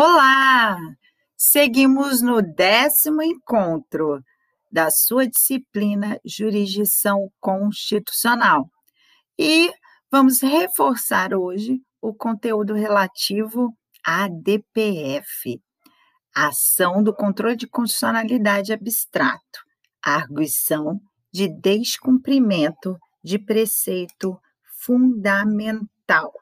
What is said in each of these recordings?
Olá! Seguimos no décimo encontro da sua disciplina Jurisdição Constitucional e vamos reforçar hoje o conteúdo relativo à DPF, Ação do Controle de Constitucionalidade Abstrato, arguição de descumprimento de preceito fundamental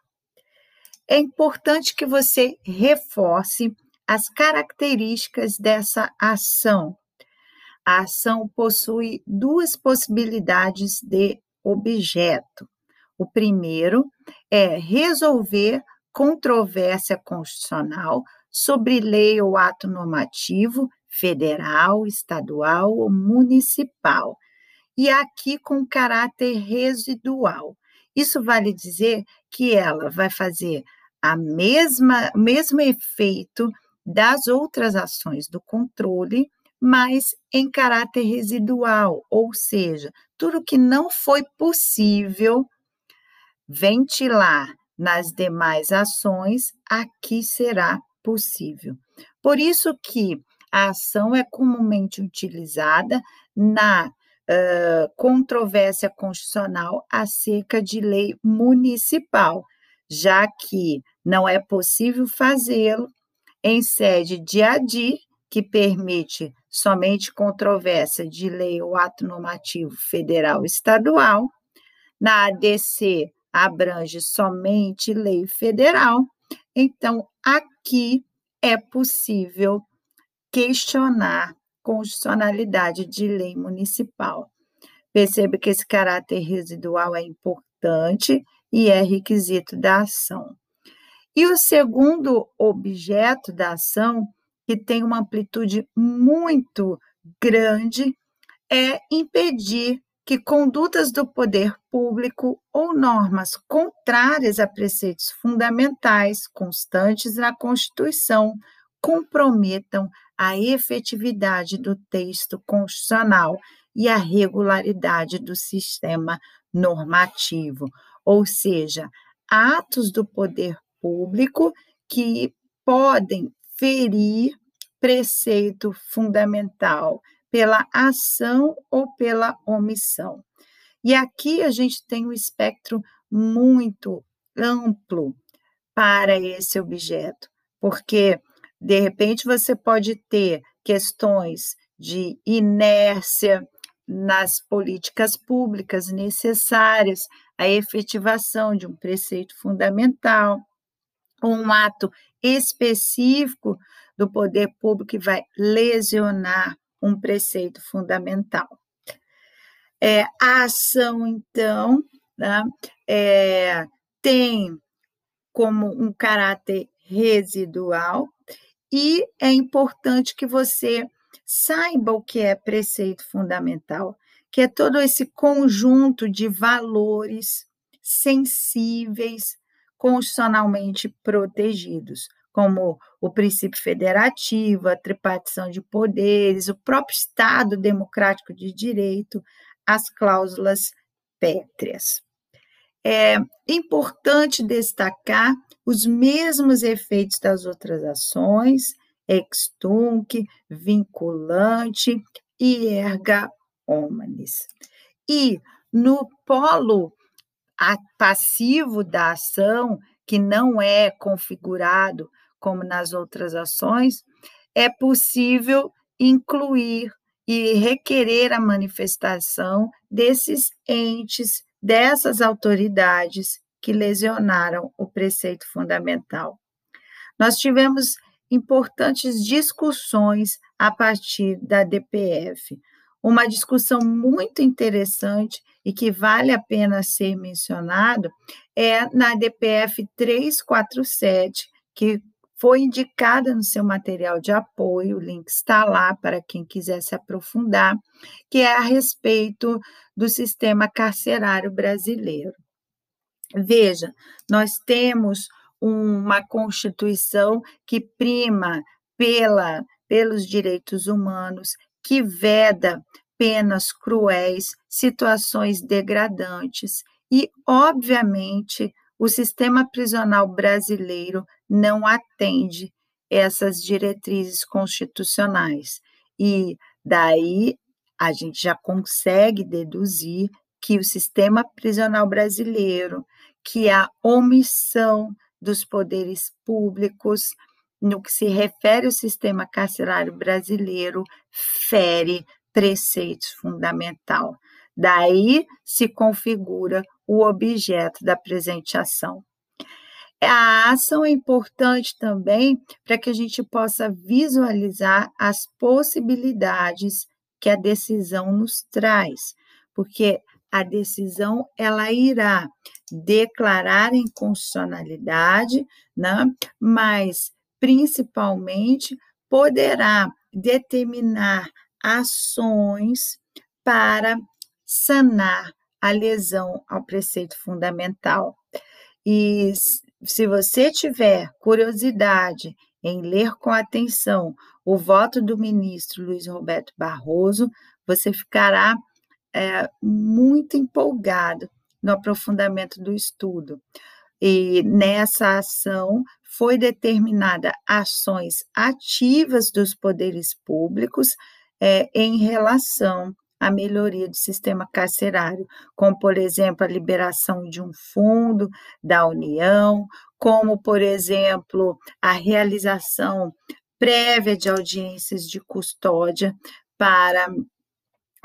é importante que você reforce as características dessa ação. A ação possui duas possibilidades de objeto. O primeiro é resolver controvérsia constitucional sobre lei ou ato normativo federal, estadual ou municipal, e aqui com caráter residual. Isso vale dizer que ela vai fazer a mesma mesmo efeito das outras ações do controle, mas em caráter residual, ou seja, tudo que não foi possível ventilar nas demais ações, aqui será possível. Por isso que a ação é comumente utilizada na uh, controvérsia constitucional acerca de lei municipal, já que não é possível fazê-lo em sede de ADI, que permite somente controvérsia de lei ou ato normativo federal e estadual. Na ADC, abrange somente lei federal. Então, aqui é possível questionar constitucionalidade de lei municipal. Perceba que esse caráter residual é importante e é requisito da ação. E o segundo objeto da ação, que tem uma amplitude muito grande, é impedir que condutas do poder público ou normas contrárias a preceitos fundamentais constantes na Constituição comprometam a efetividade do texto constitucional e a regularidade do sistema normativo, ou seja, atos do poder público que podem ferir preceito fundamental pela ação ou pela omissão. E aqui a gente tem um espectro muito amplo para esse objeto, porque de repente, você pode ter questões de inércia nas políticas públicas necessárias à efetivação de um preceito fundamental, um ato específico do poder público que vai lesionar um preceito fundamental. É, a ação, então, né, é, tem como um caráter residual, e é importante que você saiba o que é preceito fundamental, que é todo esse conjunto de valores sensíveis, constitucionalmente protegidos, como o princípio federativo, a tripartição de poderes, o próprio Estado democrático de direito, as cláusulas pétreas. É importante destacar os mesmos efeitos das outras ações, ex tunc, vinculante e erga omnes. E no polo passivo da ação, que não é configurado como nas outras ações, é possível incluir e requerer a manifestação desses entes, dessas autoridades que lesionaram o preceito fundamental. Nós tivemos importantes discussões a partir da DPF. Uma discussão muito interessante e que vale a pena ser mencionado é na DPF 347, que foi indicada no seu material de apoio, o link está lá para quem quiser se aprofundar, que é a respeito do sistema carcerário brasileiro. Veja, nós temos uma Constituição que prima pela, pelos direitos humanos, que veda penas cruéis, situações degradantes e, obviamente, o sistema prisional brasileiro não atende essas diretrizes constitucionais. E daí a gente já consegue deduzir que o sistema prisional brasileiro, que a omissão dos poderes públicos no que se refere ao sistema carcerário brasileiro fere preceitos fundamental. Daí se configura o objeto da presente ação. A ação é importante também para que a gente possa visualizar as possibilidades que a decisão nos traz, porque a decisão ela irá declarar inconstitucionalidade, né? mas principalmente poderá determinar ações para sanar a lesão ao preceito fundamental. E se você tiver curiosidade em ler com atenção o voto do ministro Luiz Roberto Barroso, você ficará é, muito empolgado no aprofundamento do estudo. E nessa ação foi determinada ações ativas dos poderes públicos é, em relação à melhoria do sistema carcerário, como, por exemplo, a liberação de um fundo da União, como, por exemplo, a realização prévia de audiências de custódia para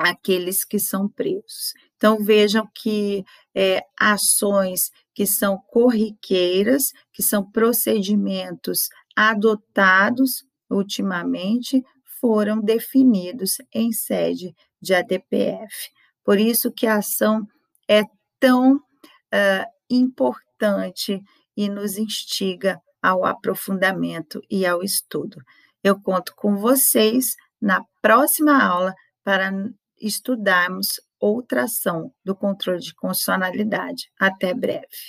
aqueles que são presos. Então, vejam que é, ações que são corriqueiras, que são procedimentos adotados ultimamente, foram definidos em sede de ADPF. Por isso que a ação é tão uh, importante e nos instiga ao aprofundamento e ao estudo. Eu conto com vocês na próxima aula para estudarmos outra ação do controle de constitucionalidade. Até breve.